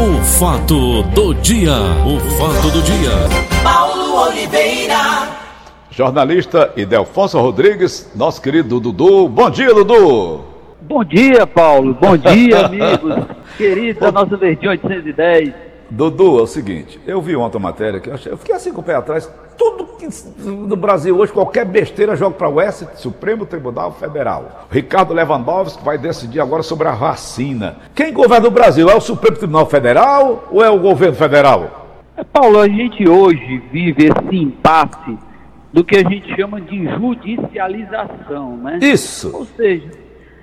O fato do dia, o fato do dia. Paulo Oliveira. Jornalista Idelfonso Rodrigues, nosso querido Dudu. Bom dia, Dudu. Bom dia, Paulo. Bom dia, amigos. Queridos da nossa Verdinha 810. Dudu, é o seguinte, eu vi ontem a matéria que eu, achei, eu fiquei assim com o pé atrás. Tudo que no Brasil hoje, qualquer besteira joga para o S, Supremo Tribunal Federal. Ricardo Lewandowski vai decidir agora sobre a vacina. Quem governa o Brasil? É o Supremo Tribunal Federal ou é o governo federal? É, Paulo, a gente hoje vive esse impasse do que a gente chama de judicialização, né? Isso. Ou seja,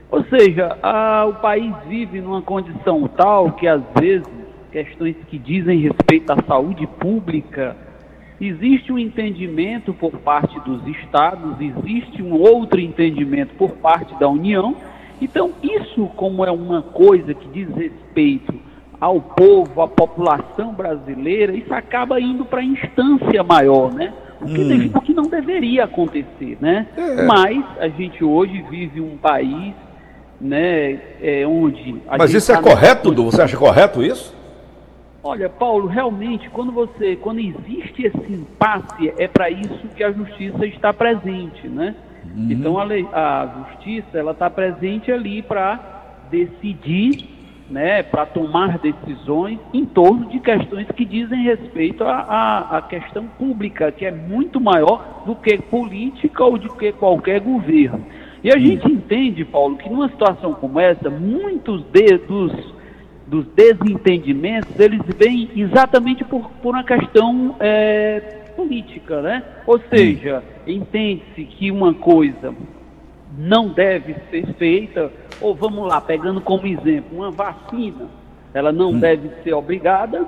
ou seja, a, o país vive numa condição tal que às vezes questões que dizem respeito à saúde pública, existe um entendimento por parte dos estados, existe um outro entendimento por parte da União. Então, isso, como é uma coisa que diz respeito ao povo, à população brasileira, isso acaba indo para a instância maior, né? O que, hum. deve, o que, não deveria acontecer, né? É. Mas a gente hoje vive um país, né, é, onde... Mas isso é correto, Dudu? Você acha correto isso? Olha, Paulo, realmente, quando você, quando existe esse impasse, é para isso que a justiça está presente, né? Uhum. Então a, lei, a justiça ela está presente ali para decidir, né? Para tomar decisões em torno de questões que dizem respeito à, questão pública, que é muito maior do que política ou do que qualquer governo. E a uhum. gente entende, Paulo, que numa situação como essa, muitos de, dos dos desentendimentos, eles vêm exatamente por, por uma questão é, política, né? Ou seja, entende-se que uma coisa não deve ser feita, ou vamos lá, pegando como exemplo, uma vacina, ela não hum. deve ser obrigada,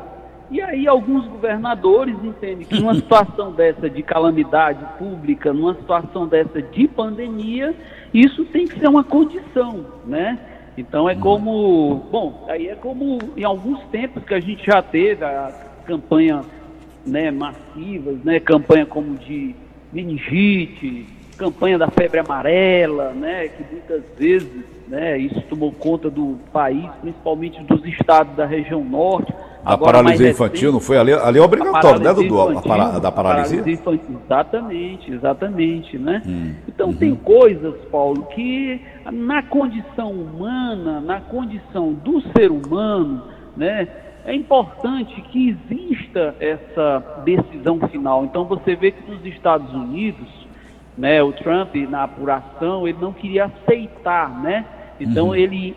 e aí alguns governadores entendem que numa situação dessa de calamidade pública, numa situação dessa de pandemia, isso tem que ser uma condição, né? Então é como, bom, aí é como em alguns tempos que a gente já teve a campanha né, massivas, né, campanha como de meningite, campanha da febre amarela, né, que muitas vezes né, isso tomou conta do país, principalmente dos estados da região norte. A Agora, paralisia infantil não foi ali, ali é obrigatório, né, Dudu? A, da paralisia? paralisia infantil, exatamente, exatamente, né? Hum, então uhum. tem coisas, Paulo, que na condição humana, na condição do ser humano, né, é importante que exista essa decisão final. Então você vê que nos Estados Unidos, né, o Trump na apuração, ele não queria aceitar, né? Então uhum. ele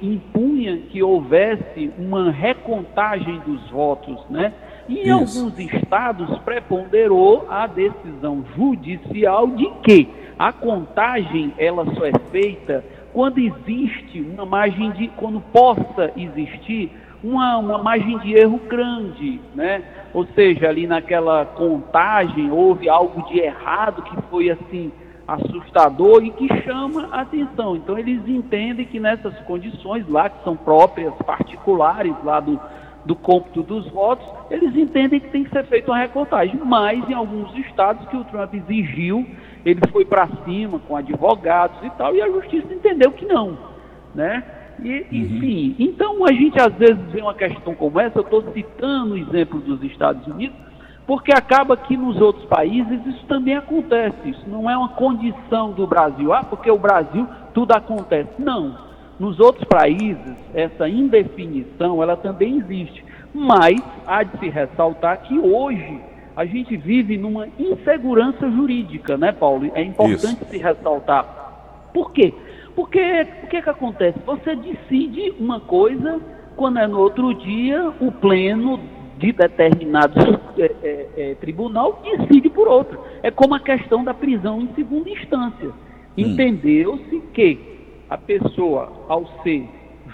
impunha que houvesse uma recontagem dos votos, né? E em Isso. alguns estados preponderou a decisão judicial de que a contagem ela só é feita quando existe uma margem de, quando possa existir uma, uma margem de erro grande, né? Ou seja, ali naquela contagem houve algo de errado que foi assim assustador e que chama a atenção. Então eles entendem que nessas condições lá que são próprias particulares lá do do cômputo dos votos, eles entendem que tem que ser feita uma recontagem. Mas em alguns estados que o Trump exigiu, ele foi para cima com advogados e tal, e a justiça entendeu que não, né? E, uhum. enfim, então a gente às vezes vê uma questão como essa, eu estou citando o exemplo dos Estados Unidos, porque acaba que nos outros países isso também acontece, isso não é uma condição do Brasil, ah, porque o Brasil tudo acontece. Não, nos outros países, essa indefinição, ela também existe. Mas há de se ressaltar que hoje a gente vive numa insegurança jurídica, né, Paulo? É importante Isso. se ressaltar. Por quê? Porque o que, que acontece? Você decide uma coisa, quando é no outro dia, o pleno de determinado é, é, é, tribunal decide por outro. É como a questão da prisão em segunda instância. Hum. Entendeu-se que a pessoa, ao ser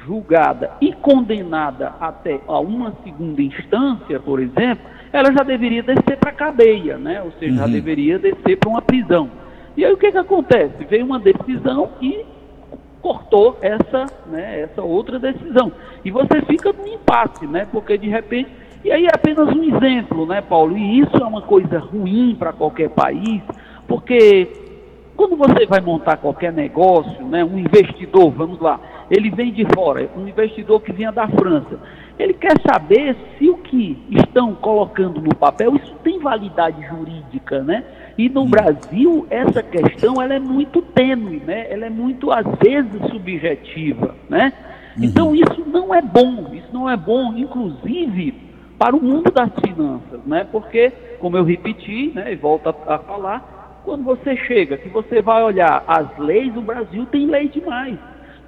julgada e condenada até a uma segunda instância, por exemplo, ela já deveria descer para a cadeia, né? ou seja, uhum. já deveria descer para uma prisão. E aí o que, que acontece? Veio uma decisão e cortou essa, né, essa outra decisão. E você fica num impasse, né? Porque de repente. E aí é apenas um exemplo, né, Paulo? E isso é uma coisa ruim para qualquer país, porque quando você vai montar qualquer negócio, né, um investidor, vamos lá, ele vem de fora, um investidor que vinha da França, Ele quer saber se o que estão colocando no papel, isso tem validade jurídica, né? E no Brasil, essa questão ela é muito tênue, né? Ela é muito, às vezes, subjetiva, né? Então, isso não é bom, isso não é bom, inclusive, para o mundo das finanças, né? Porque, como eu repeti, né, e volto a, a falar, quando você chega, que você vai olhar as leis, o Brasil tem lei demais.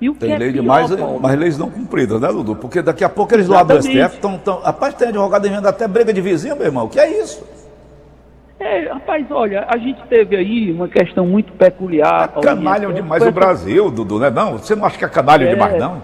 E o tem que é lei pior, demais, Paulo? mas leis não cumpridas, né, Dudu? Porque daqui a pouco eles lá do STF estão. Tão... Rapaz, tem advogado vendo até briga de vizinho, meu irmão. O que é isso? É, rapaz, olha, a gente teve aí uma questão muito peculiar. É canalham demais o Brasil, Dudu, né? Não, você não acha que é canalha é, demais, não?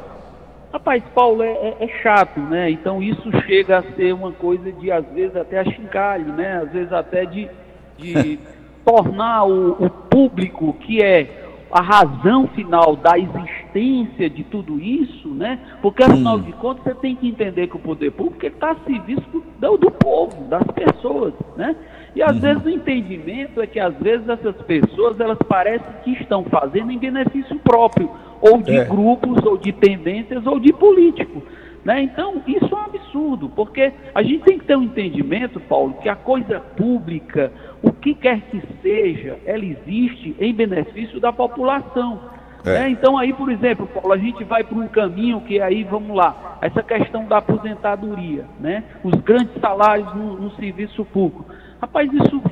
Rapaz, Paulo, é, é, é, chato, né? Então isso chega a ser uma coisa de, às vezes, até achincalho, né? Às vezes até de, de tornar o, o público que é a razão final da existência de tudo isso, né? Porque afinal hum. de contas você tem que entender que o poder público está a serviço do, do, povo, das pessoas, né? E às uhum. vezes o entendimento é que às vezes essas pessoas elas parecem que estão fazendo em benefício próprio, ou de é. grupos, ou de tendências, ou de políticos. Né? Então, isso é um absurdo, porque a gente tem que ter um entendimento, Paulo, que a coisa pública, o que quer que seja, ela existe em benefício da população. É. Né? Então, aí, por exemplo, Paulo, a gente vai para um caminho que aí, vamos lá, essa questão da aposentadoria, né? os grandes salários no, no serviço público. Rapaz, isso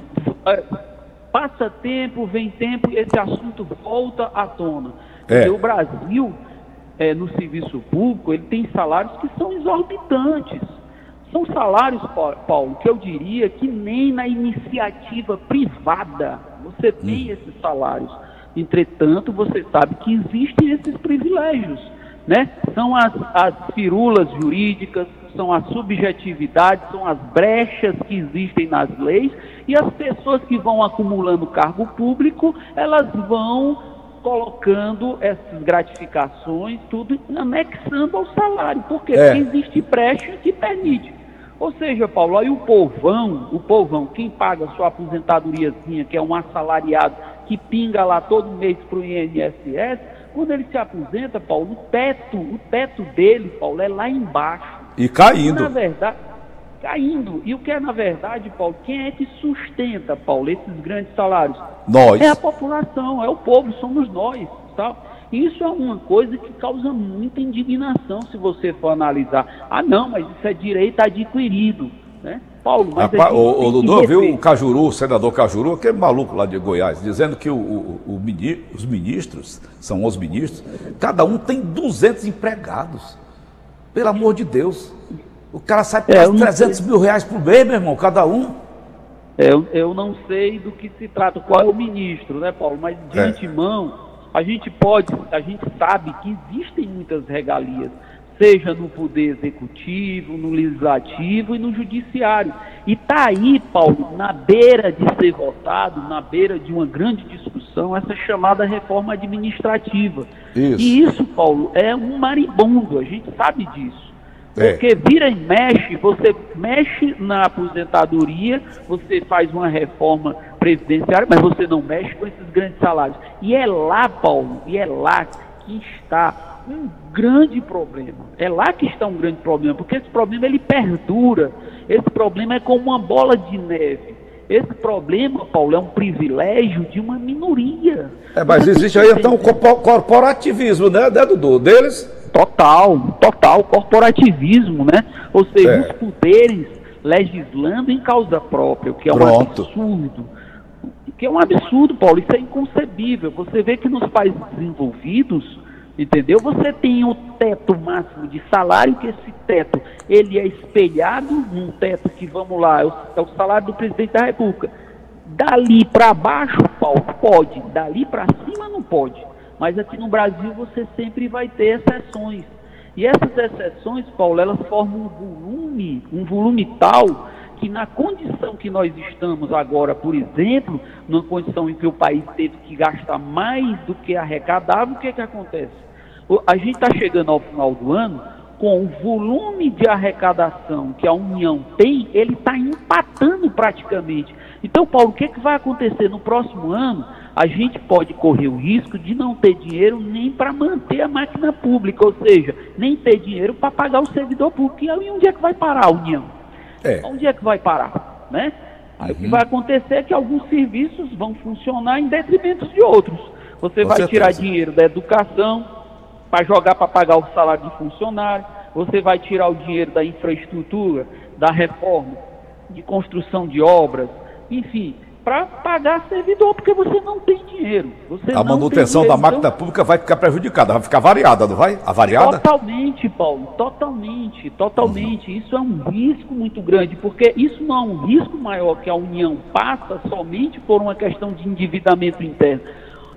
é, passa tempo, vem tempo e esse assunto volta à tona. É. Porque o Brasil é, no serviço público, ele tem salários que são exorbitantes. São salários, Paulo, que eu diria que nem na iniciativa privada você tem hum. esses salários. Entretanto, você sabe que existem esses privilégios. Né? São as, as firulas jurídicas, são as subjetividades, são as brechas que existem nas leis, e as pessoas que vão acumulando cargo público, elas vão colocando essas gratificações, tudo anexando ao salário, porque é. existe brecha que permite. Ou seja, Paulo, aí o povão, o povão, quem paga sua aposentadoriazinha, que é um assalariado que pinga lá todo mês para o INSS, quando ele se aposenta, Paulo, o teto, o teto dele, Paulo, é lá embaixo. E caindo. na verdade, caindo. E o que é, na verdade, Paulo, quem é que sustenta, Paulo, esses grandes salários? Nós. É a população, é o povo, somos nós. Tá? Isso é uma coisa que causa muita indignação se você for analisar. Ah, não, mas isso é direito adquirido. Né? Paulo, mas Rapaz, o, o Dudu viu o Cajuru, o senador Cajuru, aquele maluco lá de Goiás, dizendo que o, o, o, os ministros, são os ministros, cada um tem 200 empregados. Pelo amor de Deus. O cara sai por é, 300 mil reais por mês, meu irmão, cada um. É, eu, eu não sei do que se trata, qual é o ministro, né, Paulo? Mas de é. antemão, a gente pode, a gente sabe que existem muitas regalias, seja no poder executivo, no legislativo e no judiciário. E está aí, Paulo, na beira de ser votado, na beira de uma grande discussão, essa chamada reforma administrativa. Isso. E isso, Paulo, é um maribondo, a gente sabe disso. É. Porque vira e mexe, você mexe na aposentadoria, você faz uma reforma previdenciária, mas você não mexe com esses grandes salários. E é lá, Paulo, e é lá que está um grande problema. É lá que está um grande problema, porque esse problema ele perdura. Esse problema é como uma bola de neve. Esse problema, Paulo, é um privilégio de uma minoria. É, mas existe aí então o corporativismo, né, né Dudu? Deles Total, total, corporativismo, né? Ou seja, é. os poderes legislando em causa própria, o que é um Pronto. absurdo. O que é um absurdo, Paulo, isso é inconcebível. Você vê que nos países desenvolvidos, entendeu? Você tem o teto máximo de salário, que esse teto, ele é espelhado num teto que, vamos lá, é o, é o salário do presidente da república. Dali para baixo, Paulo, pode. Dali para cima, não pode. Mas aqui no Brasil você sempre vai ter exceções. E essas exceções, Paulo, elas formam um volume, um volume tal que na condição que nós estamos agora, por exemplo, numa condição em que o país teve que gastar mais do que arrecadava, o que, é que acontece? A gente está chegando ao final do ano com o volume de arrecadação que a União tem, ele está empatando praticamente. Então, Paulo, o que, é que vai acontecer no próximo ano? a gente pode correr o risco de não ter dinheiro nem para manter a máquina pública, ou seja, nem ter dinheiro para pagar o servidor público. E onde é que vai parar a União? É. Onde é que vai parar? Né? Aí uhum. o que uhum. vai acontecer é que alguns serviços vão funcionar em detrimento de outros. Você Com vai certeza. tirar dinheiro da educação para jogar para pagar o salário de funcionário, você vai tirar o dinheiro da infraestrutura, da reforma, de construção de obras, enfim, para pagar servidor, porque você não tem dinheiro. Você a manutenção dinheiro, da máquina então... pública vai ficar prejudicada, vai ficar variada, não vai? A variada? Totalmente, Paulo, totalmente, totalmente. Uhum. Isso é um risco muito grande, porque isso não é um risco maior que a União passa somente por uma questão de endividamento interno.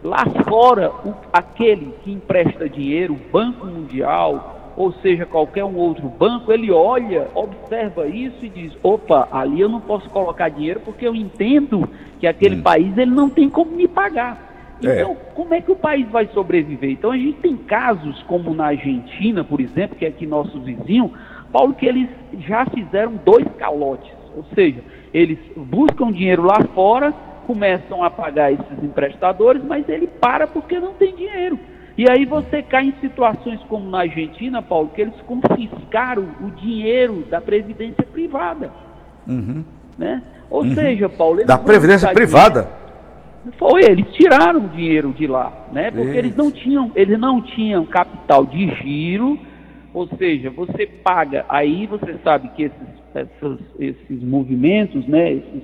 Lá fora, o, aquele que empresta dinheiro, o Banco Mundial, ou seja, qualquer um outro banco, ele olha, observa isso e diz: opa, ali eu não posso colocar dinheiro porque eu entendo que aquele hum. país ele não tem como me pagar. É. Então, é. como é que o país vai sobreviver? Então, a gente tem casos como na Argentina, por exemplo, que é aqui nosso vizinho, Paulo, que eles já fizeram dois calotes, ou seja, eles buscam dinheiro lá fora, começam a pagar esses emprestadores, mas ele para porque não tem dinheiro. E aí você cai em situações como na Argentina, Paulo, que eles confiscaram o dinheiro da previdência privada. Uhum. Né? Ou uhum. seja, Paulo. Da previdência privada? Dinheiro. Foi, eles tiraram o dinheiro de lá, né? Porque Isso. eles não tinham, eles não tinham capital de giro, ou seja, você paga, aí você sabe que esses, esses, esses movimentos, né? Esses,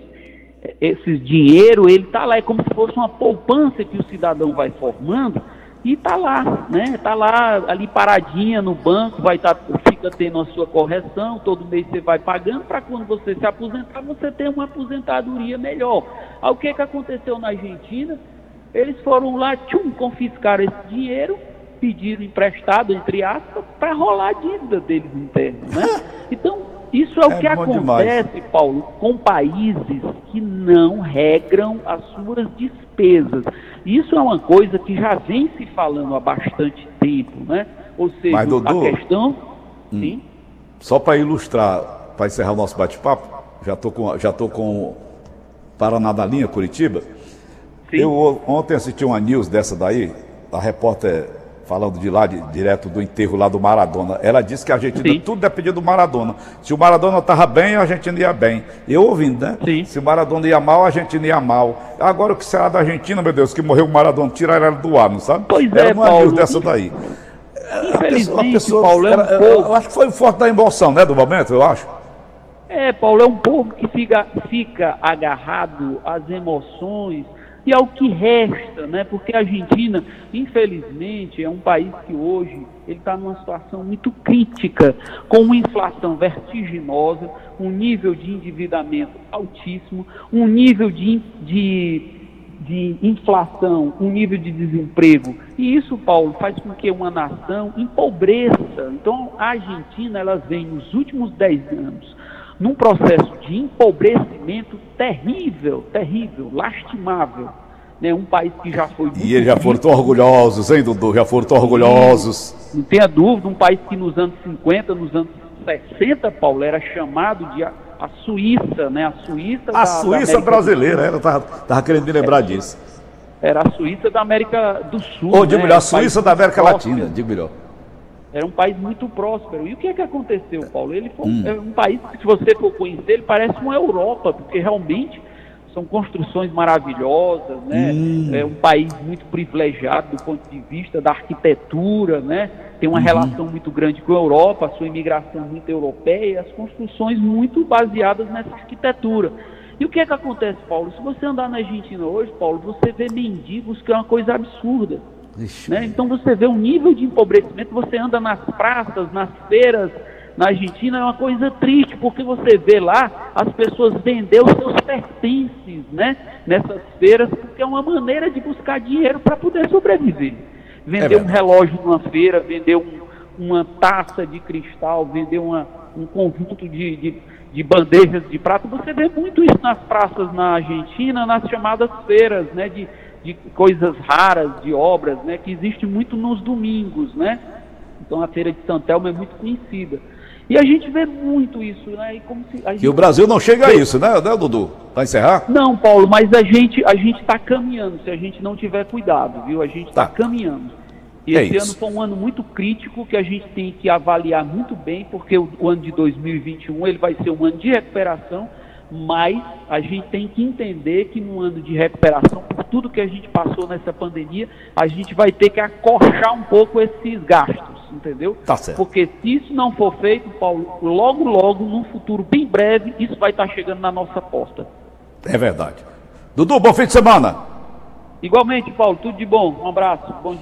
esses dinheiro, ele está lá, é como se fosse uma poupança que o cidadão vai formando e está lá, né? Está lá ali paradinha no banco, vai estar, tá, fica tendo a sua correção, todo mês você vai pagando para quando você se aposentar, você ter uma aposentadoria melhor. Aí o que, que aconteceu na Argentina? Eles foram lá, tchum, confiscaram esse dinheiro, pediram emprestado, entre aspas, para rolar a dívida deles internos, né? Então, isso é o é que acontece, demais. Paulo, com países que não regram as suas despesas. Isso é uma coisa que já vem se falando há bastante tempo, né? Ou seja, Mas, Dudu, a questão. Hum, sim. Só para ilustrar, para encerrar o nosso bate-papo, já estou com, já tô com Paraná da linha, Curitiba. Sim. Eu ontem assisti uma news dessa daí, a repórter falando de lá, de, direto do enterro lá do Maradona. Ela disse que a Argentina Sim. tudo dependia do Maradona. Se o Maradona estava bem, a Argentina ia bem. Eu ouvindo, né? Sim. Se o Maradona ia mal, a Argentina ia mal. Agora o que será da Argentina, meu Deus, que morreu o Maradona, tiraram ela do ar, não sabe? Pois Era é, uma Paulo. dessa daí. Infelizmente, a pessoa, Paulo, é um era, eu acho que foi forte da emoção, né, do momento, eu acho. É, Paulo, é um povo que fica, fica agarrado às emoções, e ao que resta, né? Porque a Argentina, infelizmente, é um país que hoje ele está numa situação muito crítica, com uma inflação vertiginosa, um nível de endividamento altíssimo, um nível de, de, de inflação, um nível de desemprego. E isso, Paulo, faz com que uma nação empobreça. Então, a Argentina, ela vem nos últimos 10 anos num processo de empobrecimento terrível, terrível, lastimável. Né? Um país que já foi. E eles já foram tão orgulhosos, hein, Dudu? Já foram tão orgulhosos. Não tenha dúvida, um país que nos anos 50, nos anos 60, Paulo, era chamado de a, a Suíça, né? A Suíça. A da, Suíça da brasileira, ela estava tava querendo me lembrar é, disso. Era a Suíça da América do Sul. Ou, digo né? melhor, a Suíça da América Latina, digo melhor. Era um país muito próspero. E o que é que aconteceu, Paulo? Ele foi hum. é um país que, se você for conhecer, ele parece uma Europa, porque realmente são construções maravilhosas, né? Hum. É um país muito privilegiado do ponto de vista da arquitetura, né? Tem uma uhum. relação muito grande com a Europa, a sua imigração muito europeia, as construções muito baseadas nessa arquitetura. E o que é que acontece, Paulo? Se você andar na Argentina hoje, Paulo, você vê mendigos, que é uma coisa absurda. Né? Então você vê um nível de empobrecimento, você anda nas praças, nas feiras na Argentina, é uma coisa triste, porque você vê lá as pessoas vender os seus pertences né? nessas feiras, porque é uma maneira de buscar dinheiro para poder sobreviver. Vender é um relógio numa feira, vender um, uma taça de cristal, vender uma, um conjunto de, de, de bandejas de prata. Você vê muito isso nas praças na Argentina, nas chamadas feiras, né? De, de coisas raras, de obras, né, que existe muito nos domingos, né? Então a feira de Santelmo é muito conhecida. E a gente vê muito isso, né? E, como se a e o Brasil não chega a isso, né, né Dudu? Para encerrar? Não, Paulo, mas a gente a gente está caminhando, se a gente não tiver cuidado, viu? A gente está Tá. caminhando. E É esse isso. ano foi um ano muito crítico que a gente tem que avaliar muito bem, porque o, o ano de 2021 ele vai ser um ano de recuperação, mas a gente tem que entender que no ano de recuperação, por tudo que a gente passou nessa pandemia, a gente vai ter que acorchar um pouco esses gastos, entendeu? Tá certo. Porque se isso não for feito, Paulo, logo, logo, num futuro bem breve, isso vai estar chegando na nossa porta. É verdade. Dudu, bom fim de semana. Igualmente, Paulo, tudo de bom. Um abraço, bom dia.